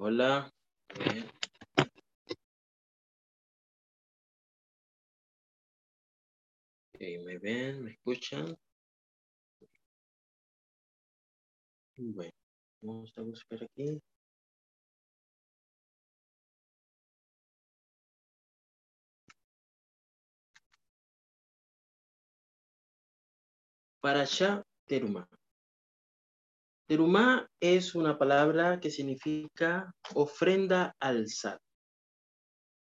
Hola. ¿Me ven? ¿Me escuchan? Bueno, vamos a buscar aquí. Para allá, teruma. Terumá es una palabra que significa ofrenda al sal.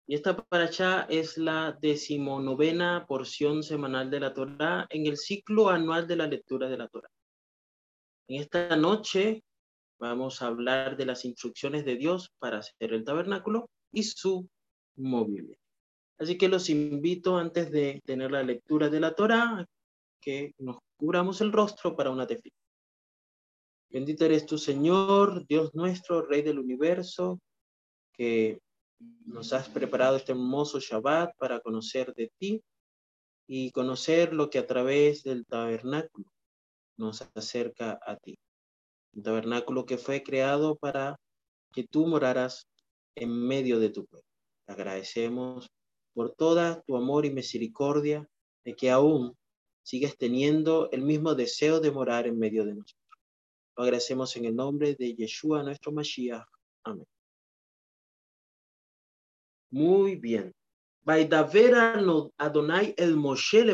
Y esta paracha es la decimonovena porción semanal de la Torah en el ciclo anual de la lectura de la Torah. En esta noche vamos a hablar de las instrucciones de Dios para hacer el tabernáculo y su mobiliario. Así que los invito antes de tener la lectura de la Torah que nos cubramos el rostro para una tefila. Bendito eres tu Señor, Dios nuestro, Rey del universo, que nos has preparado este hermoso Shabbat para conocer de ti y conocer lo que a través del tabernáculo nos acerca a ti. Un tabernáculo que fue creado para que tú moraras en medio de tu pueblo. agradecemos por toda tu amor y misericordia de que aún sigues teniendo el mismo deseo de morar en medio de nosotros. Lo agradecemos en el nombre de Yeshua, nuestro Mashiach. Amén. Muy bien. Vaidaver Adonai el Moshe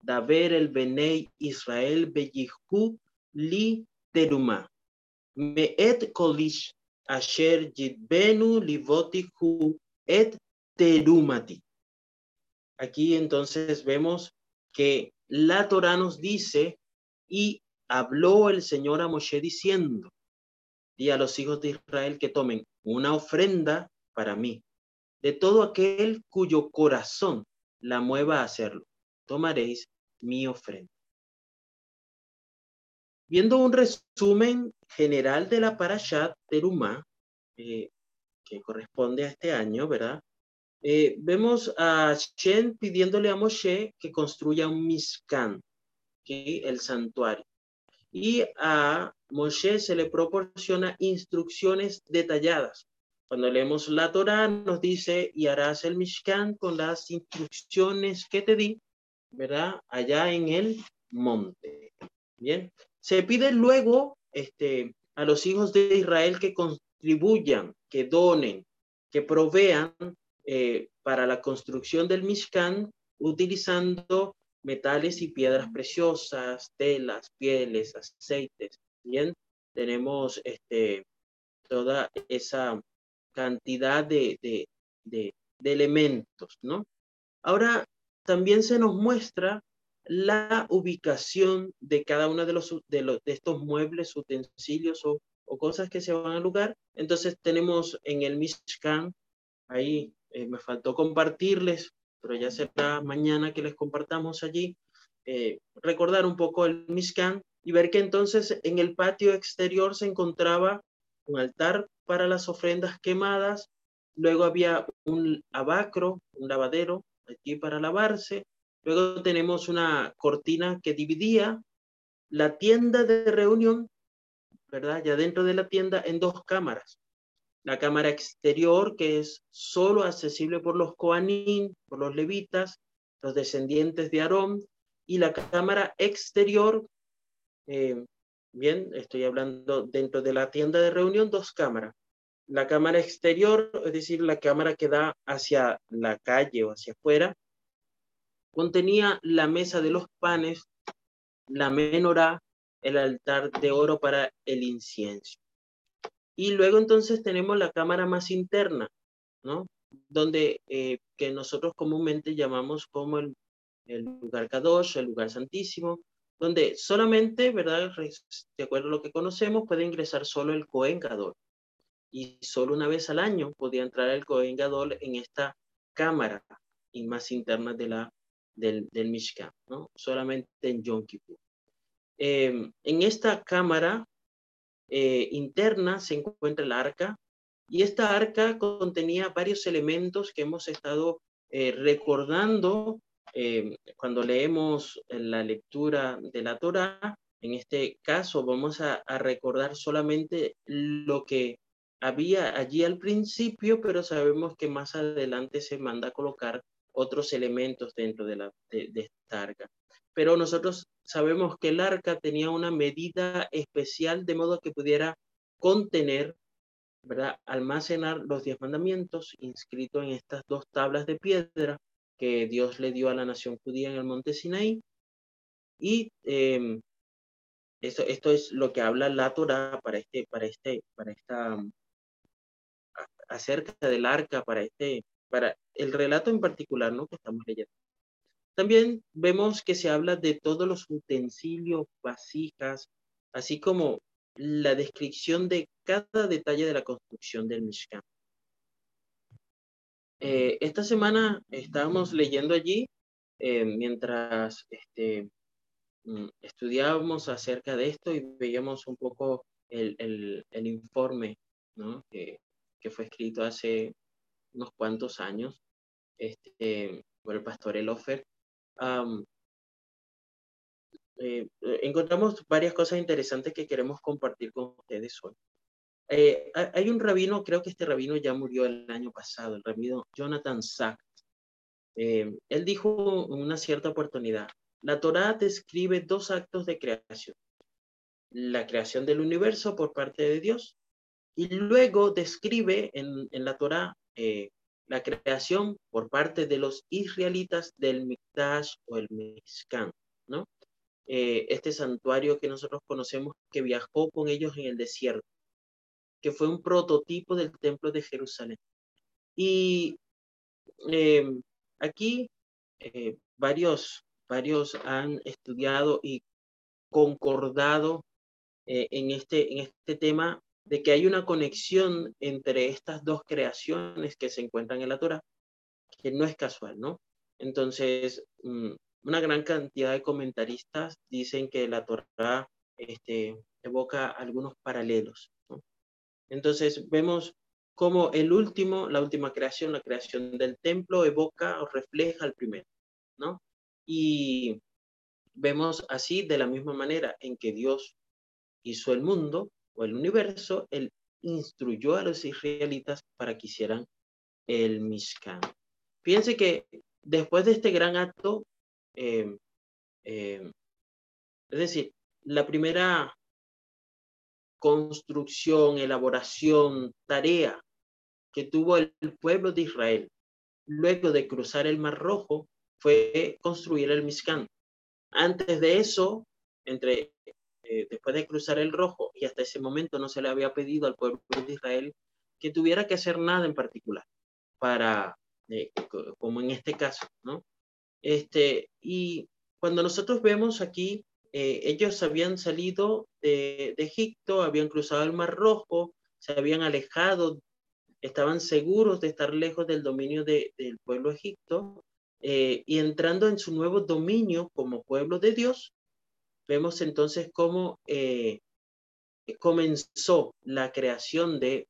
Daver el Benei Israel Beyihu li teruma. et kolish asher jidbenu livotihu et terumati. Aquí entonces vemos que la Torah nos dice y habló el Señor a Moshe diciendo, di a los hijos de Israel que tomen una ofrenda para mí, de todo aquel cuyo corazón la mueva a hacerlo. Tomaréis mi ofrenda. Viendo un resumen general de la Parashat Terumá, eh, que corresponde a este año, ¿verdad? Eh, vemos a Shen pidiéndole a Moshe que construya un Mishkan, el santuario y a Moshe se le proporciona instrucciones detalladas. Cuando leemos la Torah nos dice, y harás el Mishkan con las instrucciones que te di, ¿verdad? Allá en el monte. Bien. Se pide luego este, a los hijos de Israel que contribuyan, que donen, que provean eh, para la construcción del Mishkan utilizando metales y piedras preciosas, telas, pieles, aceites. Bien, tenemos este, toda esa cantidad de, de, de, elementos, ¿no? Ahora, también se nos muestra la ubicación de cada uno de, los, de, los, de estos muebles, utensilios o, o, cosas que se van al lugar. Entonces tenemos en el Mishkan, ahí eh, me faltó compartirles pero ya será mañana que les compartamos allí, eh, recordar un poco el Mishkan y ver que entonces en el patio exterior se encontraba un altar para las ofrendas quemadas, luego había un abacro, un lavadero aquí para lavarse, luego tenemos una cortina que dividía la tienda de reunión, ¿verdad? Ya dentro de la tienda en dos cámaras la cámara exterior, que es solo accesible por los Koanim, por los levitas, los descendientes de Aarón, y la cámara exterior, eh, bien, estoy hablando dentro de la tienda de reunión, dos cámaras. La cámara exterior, es decir, la cámara que da hacia la calle o hacia afuera, contenía la mesa de los panes, la menorá, el altar de oro para el incienso. Y luego entonces tenemos la cámara más interna, ¿no? Donde eh, que nosotros comúnmente llamamos como el, el lugar Kadosh, el lugar santísimo, donde solamente, ¿verdad? De acuerdo a lo que conocemos, puede ingresar solo el Cohen Gadol. Y solo una vez al año podía entrar el Cohen Gadol en esta cámara y más interna de la, del, del Mishkan, ¿no? Solamente en Yom Kippur. Em, en esta cámara eh, interna se encuentra el arca y esta arca contenía varios elementos que hemos estado eh, recordando eh, cuando leemos la lectura de la Torah. En este caso vamos a, recordar solamente lo que había allí al principio, pero sabemos que más adelante se manda a colocar otros elementos dentro de, la, de, esta arca. Pero nosotros sabemos que el arca tenía una medida especial de modo que pudiera contener, ¿verdad? almacenar los diez mandamientos inscritos en estas dos tablas de piedra que Dios le dio a la nación judía en el monte Sinaí. Y eh, esto, esto es lo que habla la Torah para este, para este, para esta, acerca del arca, para este, para el relato en particular, ¿no? Que estamos leyendo. También vemos que se habla de todos los utensilios, vasijas, así como la descripción de cada detalle de la construcción del Mishkan. Eh, esta semana estábamos leyendo allí, eh, mientras este, Mm, estudiábamos acerca de esto y veíamos un poco el, el, informe ¿no? que, que, fue escrito hace unos cuantos años este, por el pastor Elofer. Eh, encontramos varias cosas interesantes que queremos compartir con ustedes hoy. Eh, hay un rabino, creo que este rabino ya murió el año pasado, el rabino Jonathan Sachs. Eh, él dijo en una cierta oportunidad, la Torá describe dos actos de creación. La creación del universo por parte de Dios y luego describe en, la Torá eh, la creación por parte de los israelitas del Mikdash o el Mishkan, ¿no? Eh, este santuario que nosotros conocemos que viajó con ellos en el desierto, que fue un prototipo del templo de Jerusalén. Y eh, aquí varios varios han estudiado y concordado eh, en, este, en este tema de que hay una conexión entre estas dos creaciones que se encuentran en la Torah, que no es casual, ¿no? Entonces, mm, una gran cantidad de comentaristas dicen que la Torah este, evoca algunos paralelos. ¿no? Entonces, vemos cómo el último, la última creación, la creación del templo, evoca o refleja al primero, ¿no? Y vemos así de la misma manera en que Dios hizo el mundo o el universo, Él instruyó a los israelitas para que hicieran el Mishkan. Fíjense que después de este gran acto, em, es decir, la primera construcción, elaboración, tarea que tuvo el pueblo de Israel luego de cruzar el Mar Rojo fue construir el Mishkan. Antes de eso, entre, eh, después de cruzar el rojo, y hasta ese momento no se le había pedido al pueblo de Israel que tuviera que hacer nada en particular para, eh, como en este caso, ¿no? Este, y cuando nosotros vemos aquí, eh, ellos habían salido de, Egipto, habían cruzado el Mar Rojo, se habían alejado, estaban seguros de estar lejos del dominio de, del pueblo egipto, y entrando en su nuevo dominio como pueblo de Dios, vemos entonces cómo eh, comenzó la creación de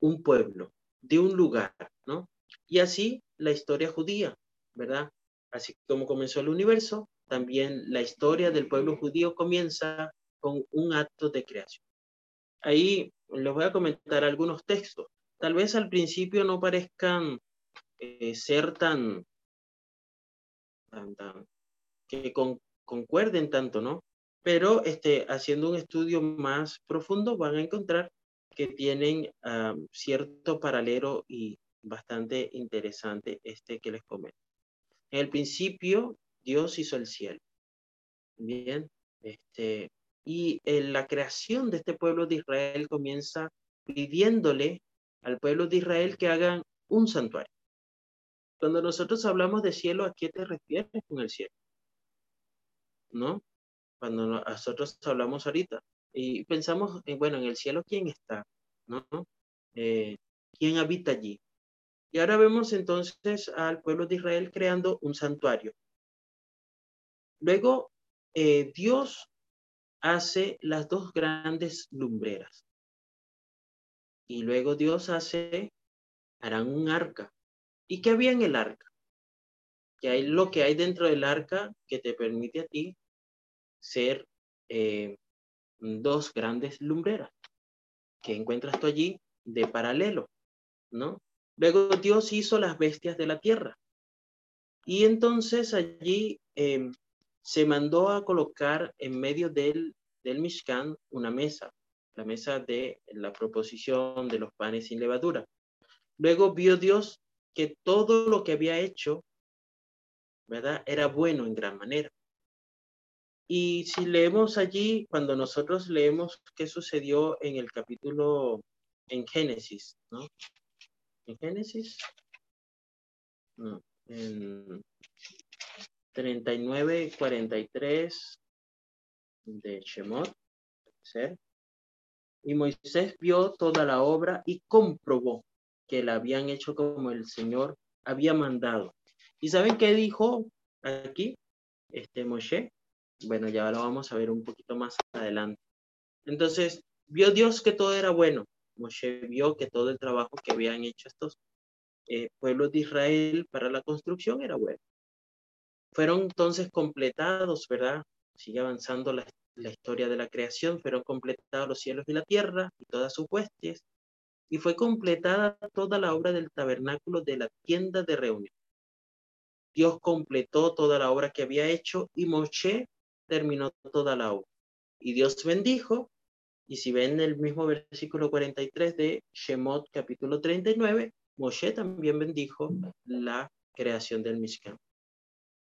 un pueblo, de un lugar, ¿no? Y así la historia judía, ¿verdad? Así como comenzó el universo, también la historia del pueblo judío comienza con un acto de creación. Ahí les voy a comentar algunos textos. Tal vez al principio no parezcan eh, ser tan, que concuerden tanto, ¿no? Pero este, haciendo un estudio más profundo van a encontrar que tienen cierto paralelo y bastante interesante este que les comento. En el principio, Dios hizo el cielo. Bien, este, y en la creación de este pueblo de Israel comienza pidiéndole al pueblo de Israel que hagan un santuario. Cuando nosotros hablamos de cielo, ¿a qué te refieres con el cielo? ¿No? Cuando nosotros hablamos ahorita y pensamos, en, bueno, en el cielo, ¿quién está? ¿No? Eh, ¿Quién habita allí? Y ahora vemos entonces al pueblo de Israel creando un santuario. Luego, eh, Dios hace las dos grandes lumbreras. Y luego Dios hace, harán un arca. ¿Y qué había en el arca? Que hay lo que hay dentro del arca que te permite a ti ser eh, dos grandes lumbreras que encuentras tú allí de paralelo, ¿no? Luego Dios hizo las bestias de la tierra. Y entonces allí em, se mandó a colocar en medio del, del Mishkan una mesa, la mesa de la proposición de los panes sin levadura. Luego vio Dios que todo lo que había hecho, ¿verdad? Era bueno en gran manera. Y si leemos allí, cuando nosotros leemos qué sucedió en el capítulo, en Génesis, ¿no? En Génesis, no, en 39, 43 de Shemot, y Moisés vio toda la obra y comprobó que la habían hecho como el Señor había mandado. ¿Y saben qué dijo aquí este Moshe? Bueno, ya lo vamos a ver un poquito más adelante. Entonces, vio Dios que todo era bueno. Moshe vio que todo el trabajo que habían hecho estos eh, pueblos de Israel para la construcción era bueno. Fueron entonces completados, ¿verdad? Sigue avanzando la, la historia de la creación, fueron completados los cielos y la tierra y todas sus huestes, y fue completada toda la obra del tabernáculo de la tienda de reunión. Dios completó toda la obra que había hecho y Moshe terminó toda la obra. Y Dios bendijo, y si ven el mismo versículo 43 de Shemot capítulo 39, Moshe también bendijo la creación del Mishkan.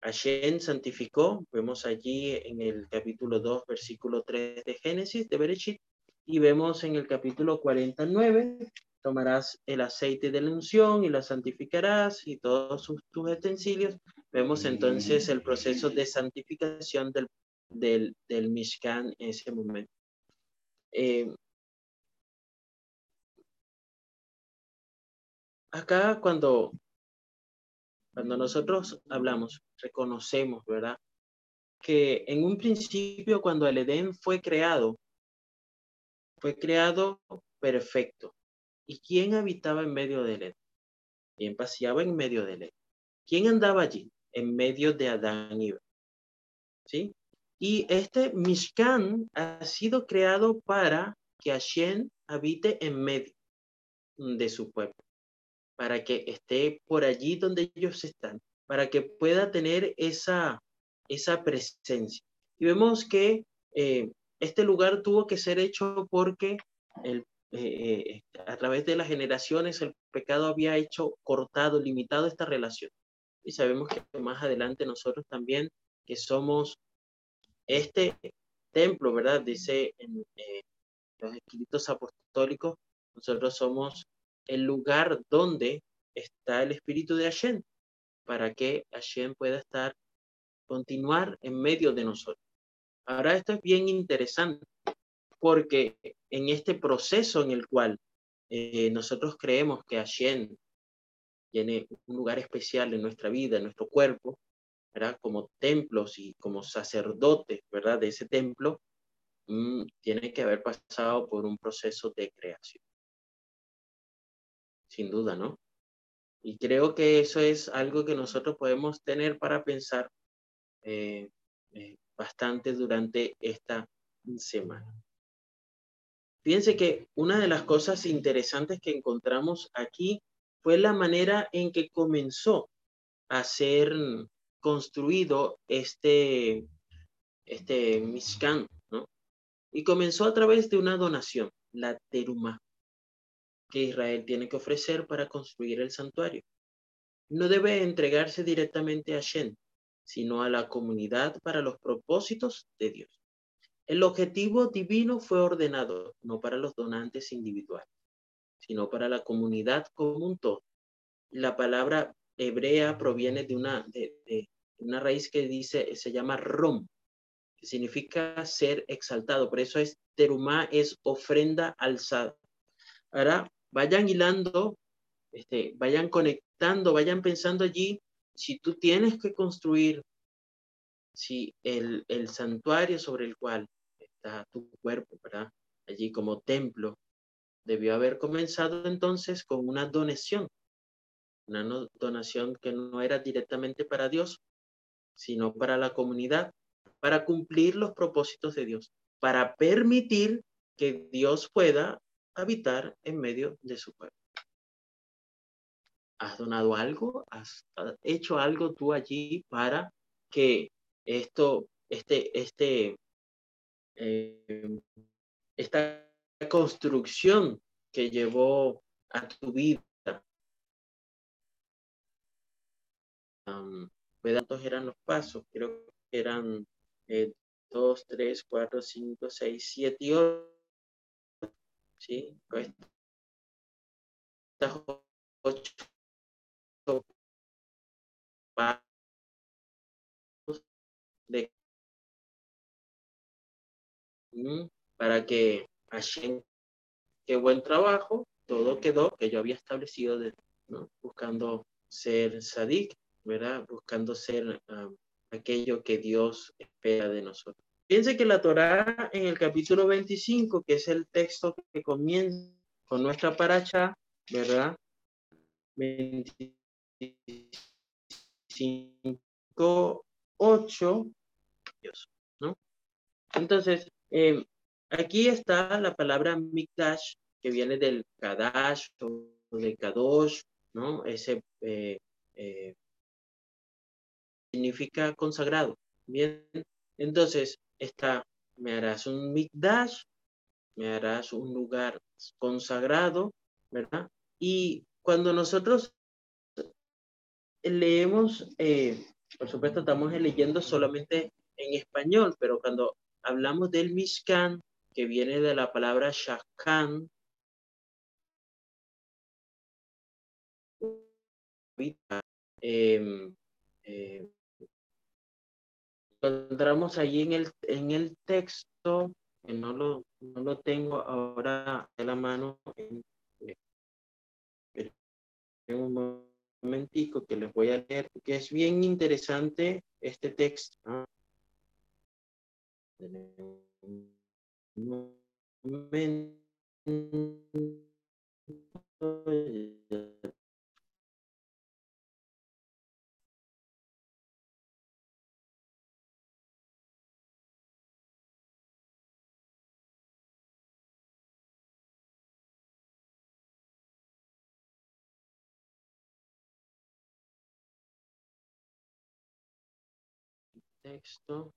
Hashem santificó, vemos allí en el capítulo 2, versículo 3 de Génesis, de Bereshit, y vemos en el capítulo 49, tomarás el aceite de la unción y la santificarás y todos sus, tus utensilios. Vemos entonces el proceso de santificación del del, del Mishkan en ese momento. Eh, acá cuando, cuando nosotros hablamos, reconocemos, ¿verdad? Que en un principio cuando el Edén fue creado, fue creado perfecto. ¿Y quién habitaba en medio del Edén? ¿Quién paseaba en medio del Edén? ¿Quién andaba allí? En medio de Adán y Eva. ¿Sí? Y este Mishkan ha sido creado para que Hashem habite en medio de su pueblo, para que esté por allí donde ellos están, para que pueda tener esa, esa presencia. Y vemos que eh, este lugar tuvo que ser hecho porque eh, eh, a través de las generaciones el pecado había hecho cortado, limitado esta relación. Y sabemos que más adelante nosotros también, que somos este templo, ¿verdad? Dice en eh, los escritos apostólicos, nosotros somos el lugar donde está el espíritu de Hashem, para que Hashem pueda estar, continuar en medio de nosotros. Ahora esto es bien interesante, porque en este proceso en el cual eh, nosotros creemos que Hashem tiene un lugar especial en nuestra vida, en nuestro cuerpo, ¿verdad? Como templos y como sacerdotes, ¿verdad? De ese templo, mm, tiene que haber pasado por un proceso de creación. Sin duda, ¿no? Y creo que eso es algo que nosotros podemos tener para pensar eh, eh, bastante durante esta semana. Fíjense que una de las cosas interesantes que encontramos aquí fue la manera en que comenzó a ser construido este, este Mishkan, ¿no? Y comenzó a través de una donación, la teruma, que Israel tiene que ofrecer para construir el santuario. No debe entregarse directamente a Shen, sino a la comunidad para los propósitos de Dios. El objetivo divino fue ordenado no para los donantes individuales, sino para la comunidad como un todo. La palabra hebrea proviene de una, de, una raíz que dice, se llama rom, que significa ser exaltado. Por eso es terumá, es ofrenda alzada. Ahora, vayan hilando, este, vayan conectando, vayan pensando allí, si tú tienes que construir, si el, el santuario sobre el cual está tu cuerpo, ¿verdad? Allí como templo, debió haber comenzado entonces con una donación, una donación que no era directamente para Dios, sino para la comunidad, para cumplir los propósitos de Dios, para permitir que Dios pueda habitar en medio de su pueblo. ¿Has donado algo? ¿Has hecho algo tú allí para que esto, este, este, eh, esta construcción que llevó a tu vida? ¿Cuántos eran los pasos? Creo que eran eh, dos, tres, cuatro, cinco, seis, siete y ocho. ¿Sí? Estas ocho pasos de para que qué buen trabajo, todo quedó que yo había establecido de, buscando ser sadik, ¿verdad? Buscando ser aquello que Dios espera de nosotros. Piense que la Torá en el capítulo 25, que es el texto que comienza con nuestra paracha, ¿verdad? 25, 8, ¿no? Entonces, eh, aquí está la palabra Mikdash, que viene del Kadash o de Kadosh, ¿no? Ese eh, eh, significa consagrado. Bien, entonces está, me harás un mikdash, me harás un lugar consagrado, ¿verdad? Y cuando nosotros leemos, eh, por supuesto estamos leyendo solamente en español, pero cuando hablamos del Mishkan, que viene de la palabra Shakhan, eh, eh, encontramos allí en el, en el texto, que no lo, no lo tengo ahora de la mano, en, un momentico que les voy a leer, que es bien interesante este texto. Texto.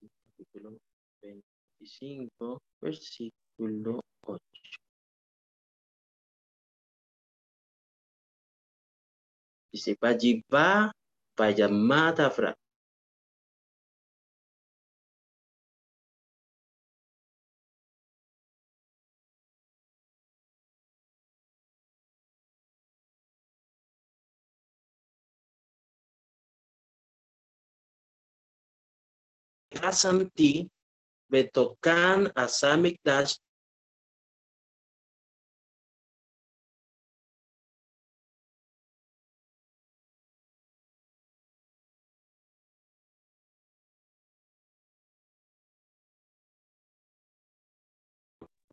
Capítulo 25, versículo 8. Dice, Fra. Hasanti, Betokan, Asamikdash,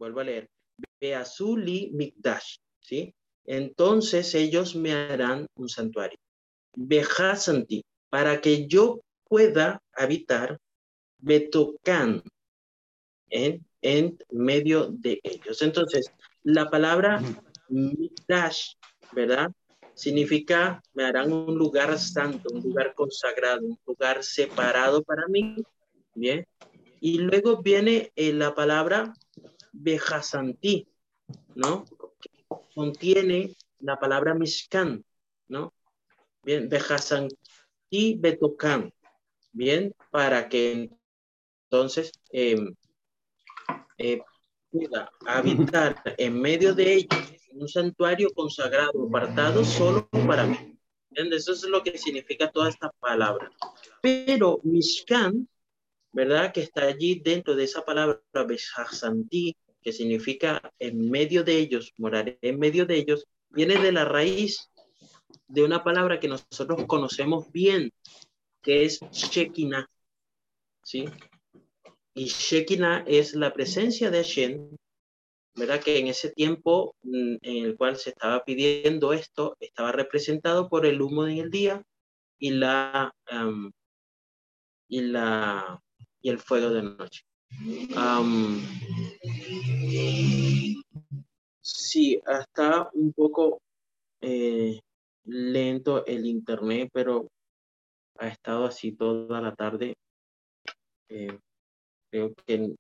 vuelvo a leer, Beazuli Mikdash, ¿sí? Entonces ellos me harán un santuario. Behasanti, para que yo pueda habitar Betocan en, en medio de ellos. Entonces, la palabra Mikdash, ¿verdad? Significa, me harán un lugar santo, un lugar consagrado, un lugar separado para mí. Bien. Y luego viene eh, la palabra Bejasanti, ¿no? contiene la palabra Mishkan, ¿no? Bien, Bejasanti Betocan. Bien, para que entonces em, eh, pueda habitar en medio de ellos un santuario consagrado, apartado solo para mí. Eso es lo que significa toda esta palabra. Pero Mishkan, ¿verdad? Que está allí dentro de esa palabra Beshasanti, que significa en medio de ellos, morar en medio de ellos, viene de la raíz de una palabra que nosotros conocemos bien, que es Shekinah. ¿Sí? Y Shekinah es la presencia de Hashem, ¿verdad? Que en ese tiempo mm, en el cual se estaba pidiendo esto, estaba representado por el humo en el día y la, y la y el fuego de noche. sí, está un poco eh, lento el internet, pero ha estado así toda la tarde. Eh, creo que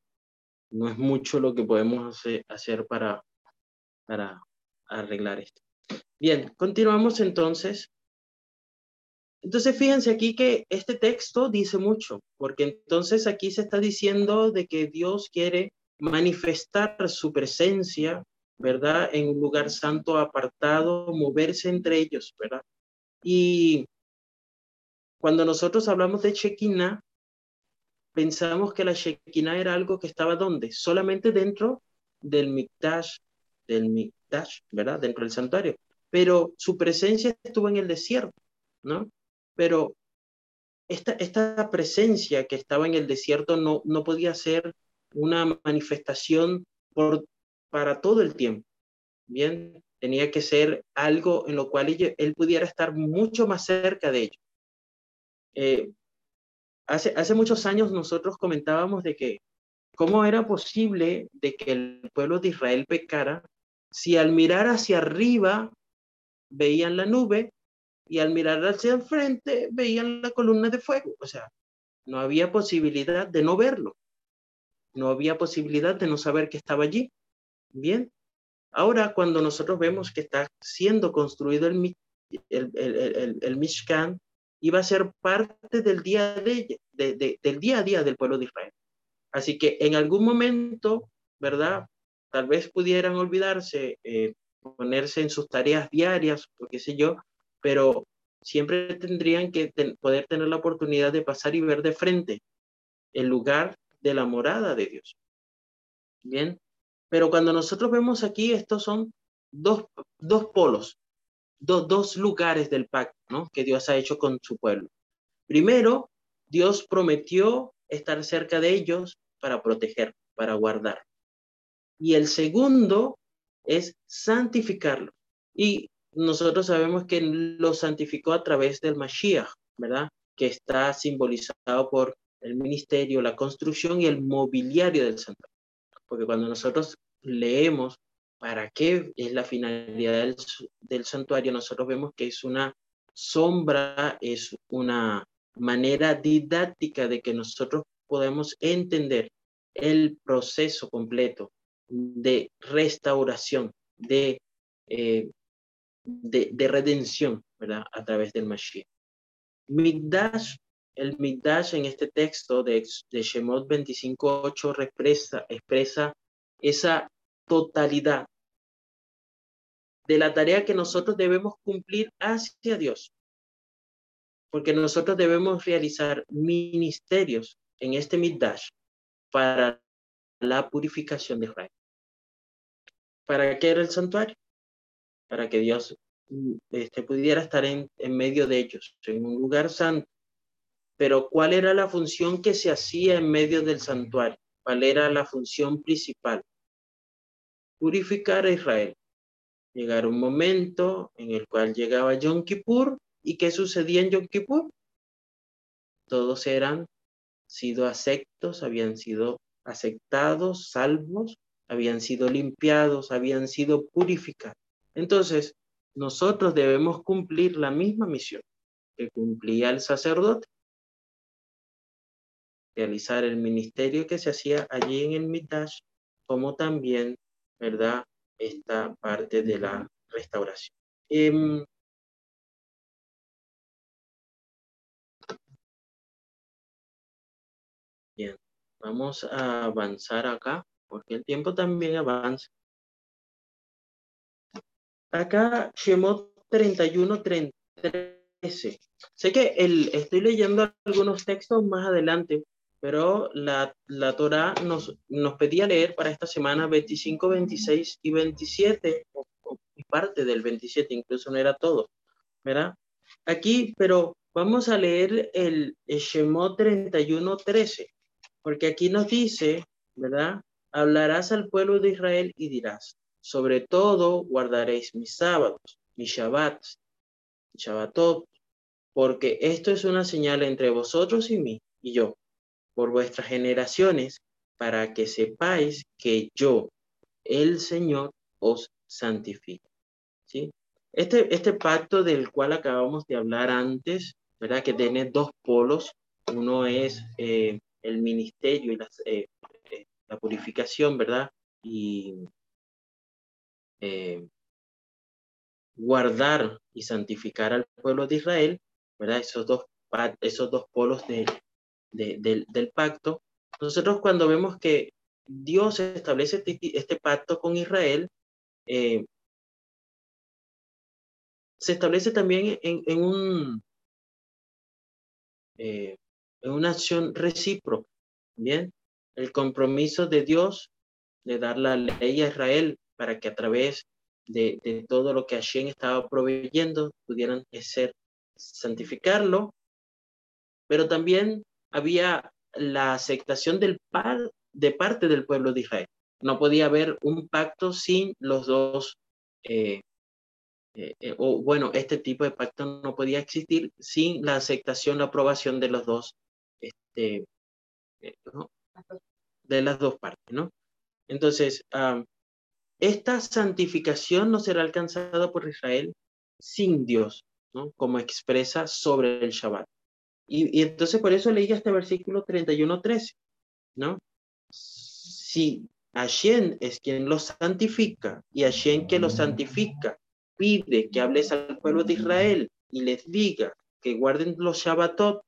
no es mucho lo que podemos hacer, para, para arreglar esto. Bien, continuamos entonces. Entonces, fíjense aquí que este texto dice mucho, porque entonces aquí se está diciendo de que Dios quiere manifestar su presencia, ¿verdad? En un lugar santo apartado, moverse entre ellos, ¿verdad? Y cuando nosotros hablamos de Shekinah, pensamos que la Shekinah era algo que estaba ¿dónde? Solamente dentro del Mikdash, del Mikdash, ¿verdad? Dentro del santuario. Pero su presencia estuvo en el desierto, ¿no? Pero esta, esta presencia que estaba en el desierto no, no podía ser una manifestación por, para todo el tiempo. Bien, tenía que ser algo en lo cual él, pudiera estar mucho más cerca de ellos. Eh, hace, hace muchos años nosotros comentábamos de que cómo era posible de que el pueblo de Israel pecara si al mirar hacia arriba veían la nube y al mirar hacia el frente veían la columna de fuego. O sea, no había posibilidad de no verlo. No había posibilidad de no saber que estaba allí. Bien. Ahora, cuando nosotros vemos que está siendo construido el, el, el, el Mishkan, iba a ser parte del día, de, del día a día del pueblo de Israel. Así que en algún momento, ¿verdad? Tal vez pudieran olvidarse, eh, ponerse en sus tareas diarias, o qué sé yo, pero siempre tendrían que poder tener la oportunidad de pasar y ver de frente el lugar de la morada de Dios. Bien, pero cuando nosotros vemos aquí, estos son dos, dos polos, dos lugares del pacto que Dios ha hecho con su pueblo. Primero, Dios prometió estar cerca de ellos para proteger, para guardar. Y el segundo es santificarlo. Y nosotros sabemos que lo santificó a través del Mashiach, ¿verdad? Que está simbolizado por el ministerio, la construcción y el mobiliario del santuario. Porque cuando nosotros leemos para qué es la finalidad del, santuario, nosotros vemos que es una sombra, es una manera didáctica de que nosotros podemos entender el proceso completo de restauración, de, eh, de, redención, ¿verdad? A través del Mashiach. Migdash, el Migdash en este texto de, de Shemot 25.8 expresa, expresa esa totalidad de la tarea que nosotros debemos cumplir hacia Dios. Porque nosotros debemos realizar ministerios en este Midash para la purificación de Israel. ¿Para qué era el santuario? Para que Dios este, pudiera estar en, en medio de ellos, en un lugar santo. Pero ¿cuál era la función que se hacía en medio del santuario? ¿Cuál era la función principal? Purificar a Israel llegar un momento en el cual llegaba Yom Kippur y ¿qué sucedía en Yom Kippur? Todos eran sido aceptos, habían sido aceptados, salvos, habían sido limpiados, habían sido purificados. Entonces, nosotros debemos cumplir la misma misión que cumplía el sacerdote, realizar el ministerio que se hacía allí en el Mitash, como también, ¿verdad? Esta parte de la restauración. Em, bien, vamos a avanzar acá, porque el tiempo también avanza. Acá, Shemot 31, 13. Sé que el, estoy leyendo algunos textos más adelante, pero la, la Torah nos, nos pedía leer para esta semana 25, 26 y 27, o, parte del 27, incluso no era todo, ¿verdad? Aquí, pero vamos a leer el, el Shemot 31, 13, porque aquí nos dice, ¿verdad? Hablarás al pueblo de Israel y dirás, sobre todo guardaréis mis sábados, mis shabbats, mis shabbatot, porque esto es una señal entre vosotros y mí y yo por vuestras generaciones, para que sepáis que yo, el Señor, os santifico. ¿Sí? Este, este pacto del cual acabamos de hablar antes, ¿verdad? Que tiene dos polos. Uno es eh, el ministerio y eh, eh, la purificación, ¿verdad? Y guardar y santificar al pueblo de Israel, ¿verdad? Esos dos, esos dos polos de, del, pacto. Nosotros cuando vemos que Dios establece este, este pacto con Israel, eh, se establece también en, en un, eh, en una acción recíproca, ¿bien? El compromiso de Dios de dar la ley a Israel para que a través de, de todo lo que Hashem estaba proveyendo pudieran ser santificarlo, pero también había la aceptación del par, de parte del pueblo de Israel. No podía haber un pacto sin los dos, eh, eh, eh, o bueno, este tipo de pacto no podía existir sin la aceptación o aprobación de los dos, este, de las dos partes, ¿no? Entonces, esta santificación no será alcanzada por Israel sin Dios, ¿no? Como expresa sobre el Shabbat. Y, entonces por eso leí este versículo 31.13, ¿no? Si Hashem es quien los santifica y Hashem que los santifica pide que hables al pueblo de Israel y les diga que guarden los Shabbatot,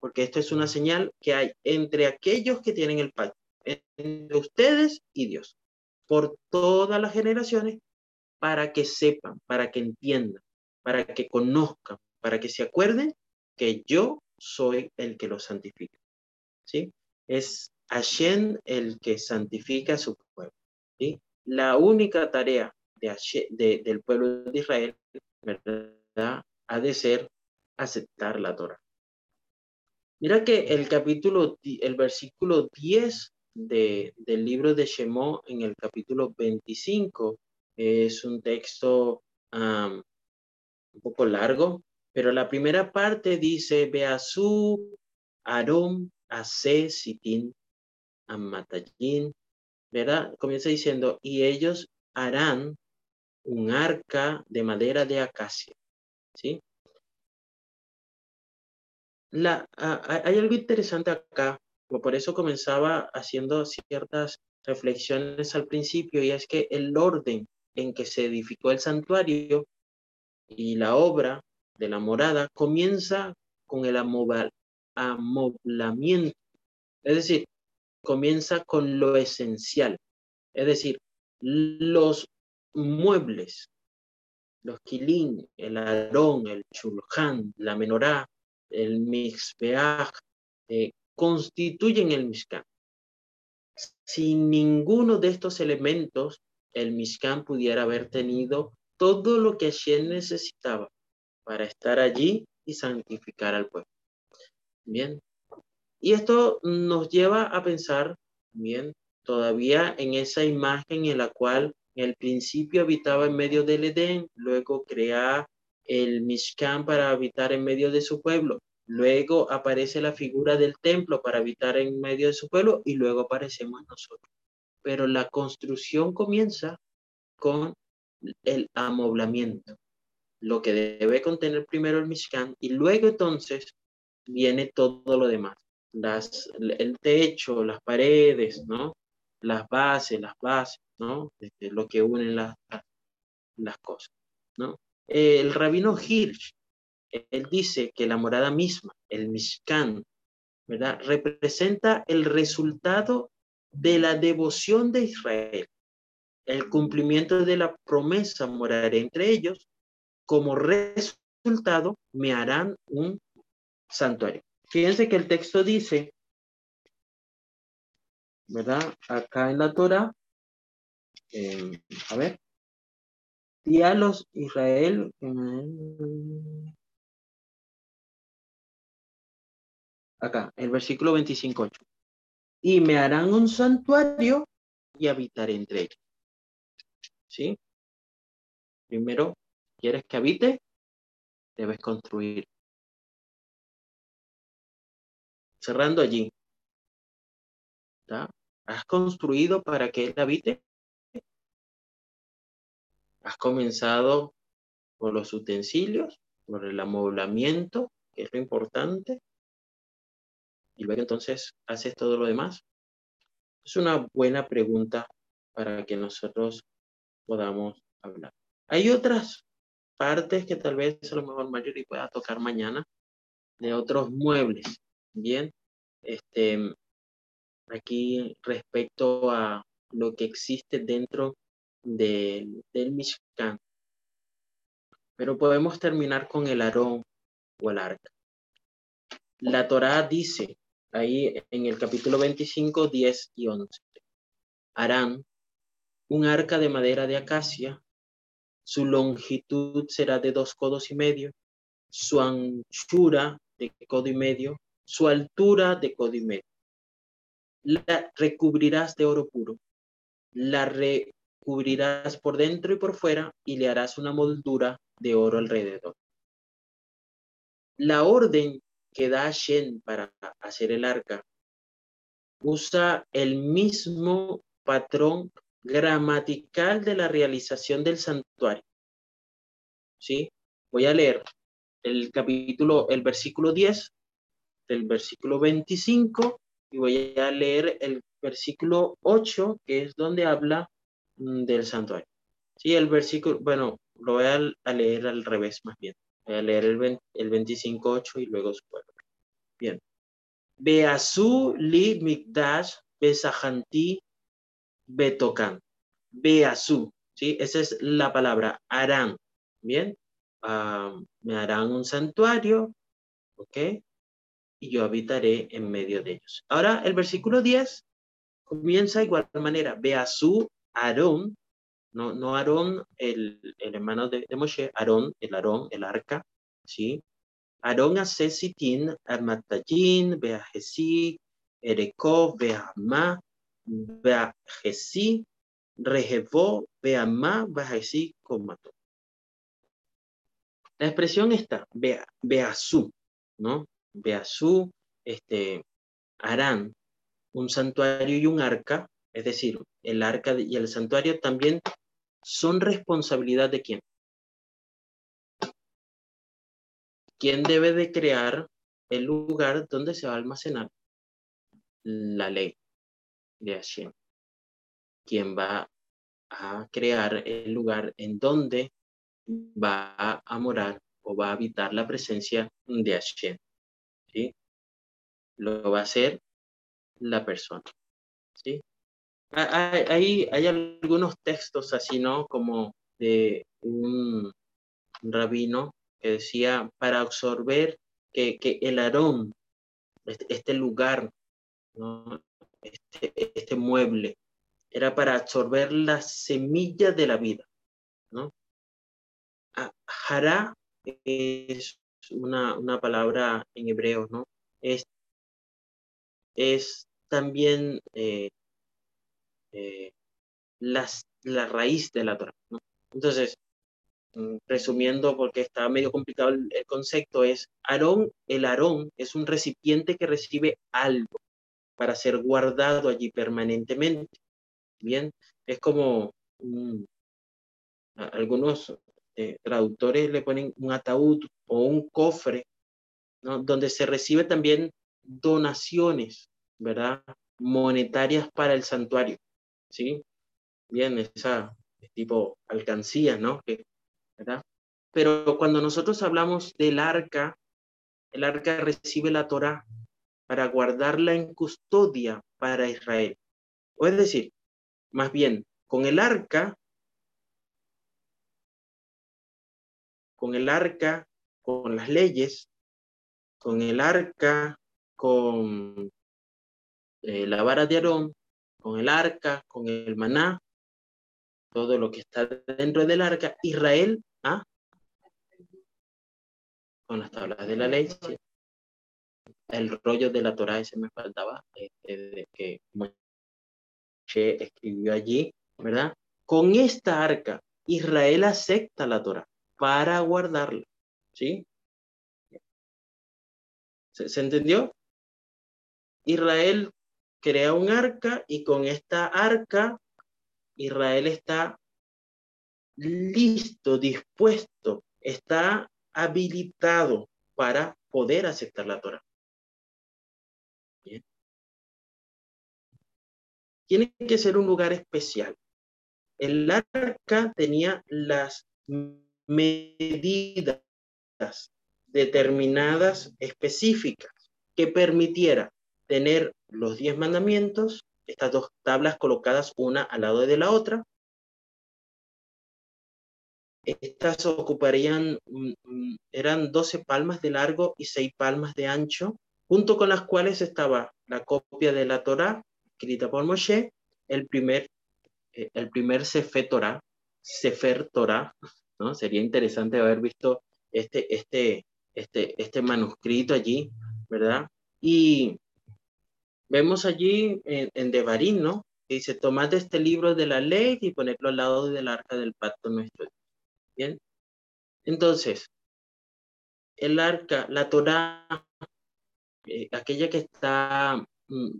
porque esto es una señal que hay entre aquellos que tienen el pacto, entre ustedes y Dios, por todas las generaciones, para que sepan, para que entiendan, para que conozcan, para que se acuerden que yo soy el que lo santifica. ¿Sí? Es Hashem el que santifica a su pueblo. ¿sí? La única tarea de, del pueblo de Israel. Ha de ser aceptar la Torah. Mira que el capítulo, el versículo 10 de, del libro de Shemó en el capítulo 25 es un texto un poco largo, pero la primera parte dice, Beazú, Arom, Ase, Sitín, Amatallín, ¿verdad? Comienza diciendo, y ellos harán un arca de madera de acacia, ¿sí? La, hay algo interesante acá, por eso comenzaba haciendo ciertas reflexiones al principio, y es que el orden en que se edificó el santuario y la obra de la morada comienza con el amoblamiento, es decir, comienza con lo esencial, es decir, los muebles, los kilín, el arón, el chulhan, la menorá, el mixbeach, eh, constituyen el mishkan. Sin ninguno de estos elementos, el mishkan pudiera haber tenido todo lo que Hashem necesitaba para estar allí y santificar al pueblo. Bien. Y esto nos lleva a pensar, bien, todavía en esa imagen en la cual en el principio habitaba en medio del Edén, luego crea el Mishkan para habitar en medio de su pueblo, luego aparece la figura del templo para habitar en medio de su pueblo y luego aparecemos nosotros. Pero la construcción comienza con el amoblamiento, lo que debe contener primero el Mishkan y luego entonces viene todo lo demás, las, el techo, las paredes, ¿no? Las bases, las bases, ¿no? Este, lo que unen las, las, cosas, ¿no? El rabino Hirsch, él dice que la morada misma, el Mishkan, ¿verdad? Representa el resultado de la devoción de Israel, el cumplimiento de la promesa morar entre ellos como resultado me harán un santuario. Fíjense que el texto dice, ¿verdad? Acá en la Torah, eh, a ver, y a los Israel, acá, el versículo 25.8, y me harán un santuario y habitaré entre ellos. ¿Sí? Primero, ¿Quieres que habite? Debes construir. Cerrando allí. ¿Has construido para que Él habite? ¿Has comenzado por los utensilios, por el amoblamiento, que es lo importante? Y luego entonces haces todo lo demás. Es una buena pregunta para que nosotros podamos hablar. Hay otras partes que tal vez a lo mejor Mayuri pueda tocar mañana de otros muebles. Bien, este, aquí respecto a lo que existe dentro del Mishkan. Pero podemos terminar con el Aarón o el arca. La Torá dice ahí en el capítulo 25, 10 y 11. Harán un arca de madera de acacia, su longitud será de dos codos y medio, su anchura de codo y medio, su altura de codo y medio. La recubrirás de oro puro, la recubrirás por dentro y por fuera y le harás una moldura de oro alrededor. La orden que da Shen para hacer el arca usa el mismo patrón gramatical de la realización del santuario. ¿Sí? Voy a leer el capítulo, el versículo 10 del versículo 25 y voy a leer el versículo 8, que es donde habla mm, del santuario. Sí, el versículo, bueno, lo voy a, leer al revés más bien. Voy a leer el, el 25.8 y luego su pueblo. Bien. Beazú li mikdash besajanti betokan. Beazú, ¿sí? Esa es la palabra, harán. Bien. Ah, me harán un santuario, ¿ok? Y yo habitaré en medio de ellos. Ahora, el versículo 10 comienza de igual manera. Beazú, Aarón, no, no Aarón, el, el hermano de, Moshe, Aarón, el Aarón, el arca, ¿sí? Aarón hace sitín, armatayin, beajesi, erekov, beamá, rejevó, beamá, comató. La expresión está, beazú, ¿no? Beazú, este, harán un santuario y un arca, es decir, el arca y el santuario también son responsabilidad de quién? ¿Quién debe de crear el lugar donde se va a almacenar la ley de Hashem? ¿Quién va a crear el lugar en donde va a morar o va a habitar la presencia de Hashem? ¿Sí? Lo va a hacer la persona. ¿Sí? Hay, hay algunos textos así, ¿no? Como de un rabino que decía para absorber que, que el arón, este, este lugar, ¿no? Este, este mueble, era para absorber la semilla de la vida. ¿no? Hará es una, una palabra en hebreo, ¿no? Es, es también eh, eh, las, la raíz de la Torah. Entonces, Mm, resumiendo porque está medio complicado el, concepto, es Aarón, el Aarón es un recipiente que recibe algo para ser guardado allí permanentemente. Bien, es como algunos eh, traductores le ponen un ataúd o un cofre, ¿no? donde se recibe también donaciones, ¿verdad? Monetarias para el santuario, ¿sí? Bien, esa tipo alcancía, ¿no? Que pero cuando nosotros hablamos del arca, el arca recibe la Torah para guardarla en custodia para Israel. O es decir, más bien, con el arca, con el arca, con las leyes, con el arca, con eh, la vara de Aarón, con el arca, con el maná, todo lo que está dentro del arca, Israel ¿Ah? Con las tablas de la ley, El rollo de la Torah ese me faltaba, este, que Moshe escribió allí, ¿verdad? Con esta arca, Israel acepta la Torah para guardarla, ¿sí? ¿Se, ¿Se, entendió? Israel crea un arca y con esta arca Israel está listo, dispuesto, está habilitado para poder aceptar la Torah. Tiene que ser un lugar especial. El arca tenía las medidas determinadas específicas que permitiera tener los diez mandamientos, estas dos tablas colocadas una al lado de la otra. Estas ocuparían, mm, mm, eran 12 palmas de largo y 6 palmas de ancho, junto con las cuales estaba la copia de la Torá, escrita por Moshe, el primer, eh, el primer Sefer Torah, Sefer Torah, ¿no? Sería interesante haber visto este, este, este, este manuscrito allí, ¿verdad? Y vemos allí en, en Devarim, ¿no? Que dice, tomad este libro de la ley y ponerlo al lado del arca del pacto nuestro. Bien. Entonces, el arca, la Torah, eh, aquella que está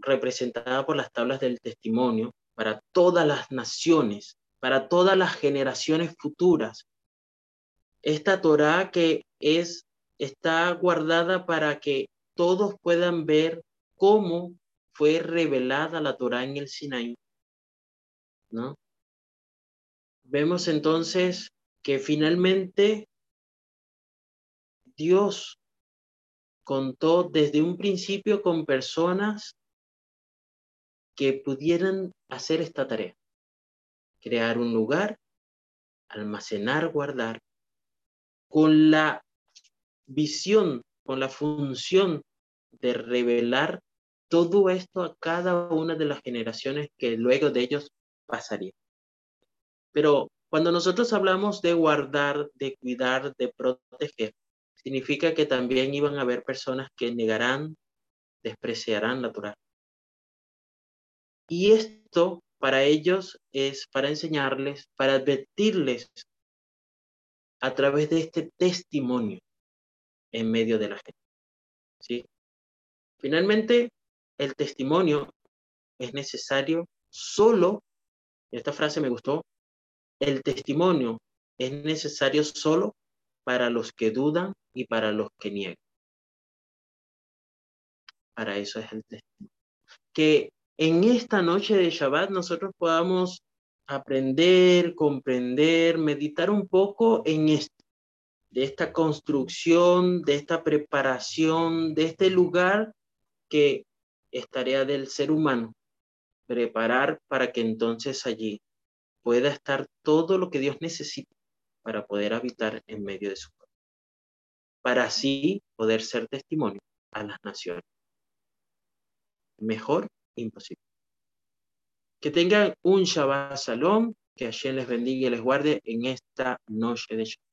representada por las tablas del testimonio para todas las naciones, para todas las generaciones futuras. Esta Torah que es está guardada para que todos puedan ver cómo fue revelada la Torah en el Sinaí. ¿No? Vemos entonces que finalmente Dios contó desde un principio con personas que pudieran hacer esta tarea. Crear un lugar, almacenar, guardar, con la visión, con la función de revelar todo esto a cada una de las generaciones que luego de ellos pasaría. Pero cuando nosotros hablamos de guardar, de cuidar, de proteger, significa que también iban a haber personas que negarán, despreciarán la Torah. Y esto para ellos es para enseñarles, para advertirles a través de este testimonio en medio de la gente. ¿sí? Finalmente, el testimonio es necesario solo, esta frase me gustó, el testimonio es necesario solo para los que dudan y para los que niegan. Para eso es el testimonio. Que en esta noche de Shabbat nosotros podamos aprender, comprender, meditar un poco en esto, de esta construcción, de esta preparación, de este lugar que es tarea del ser humano, preparar para que entonces allí pueda estar todo lo que Dios necesita para poder habitar en medio de su pueblo, para así poder ser testimonio a las naciones. Mejor imposible. Que tengan un Shabbat Shalom, que Hashem les bendiga y les guarde en esta noche de Shabbat.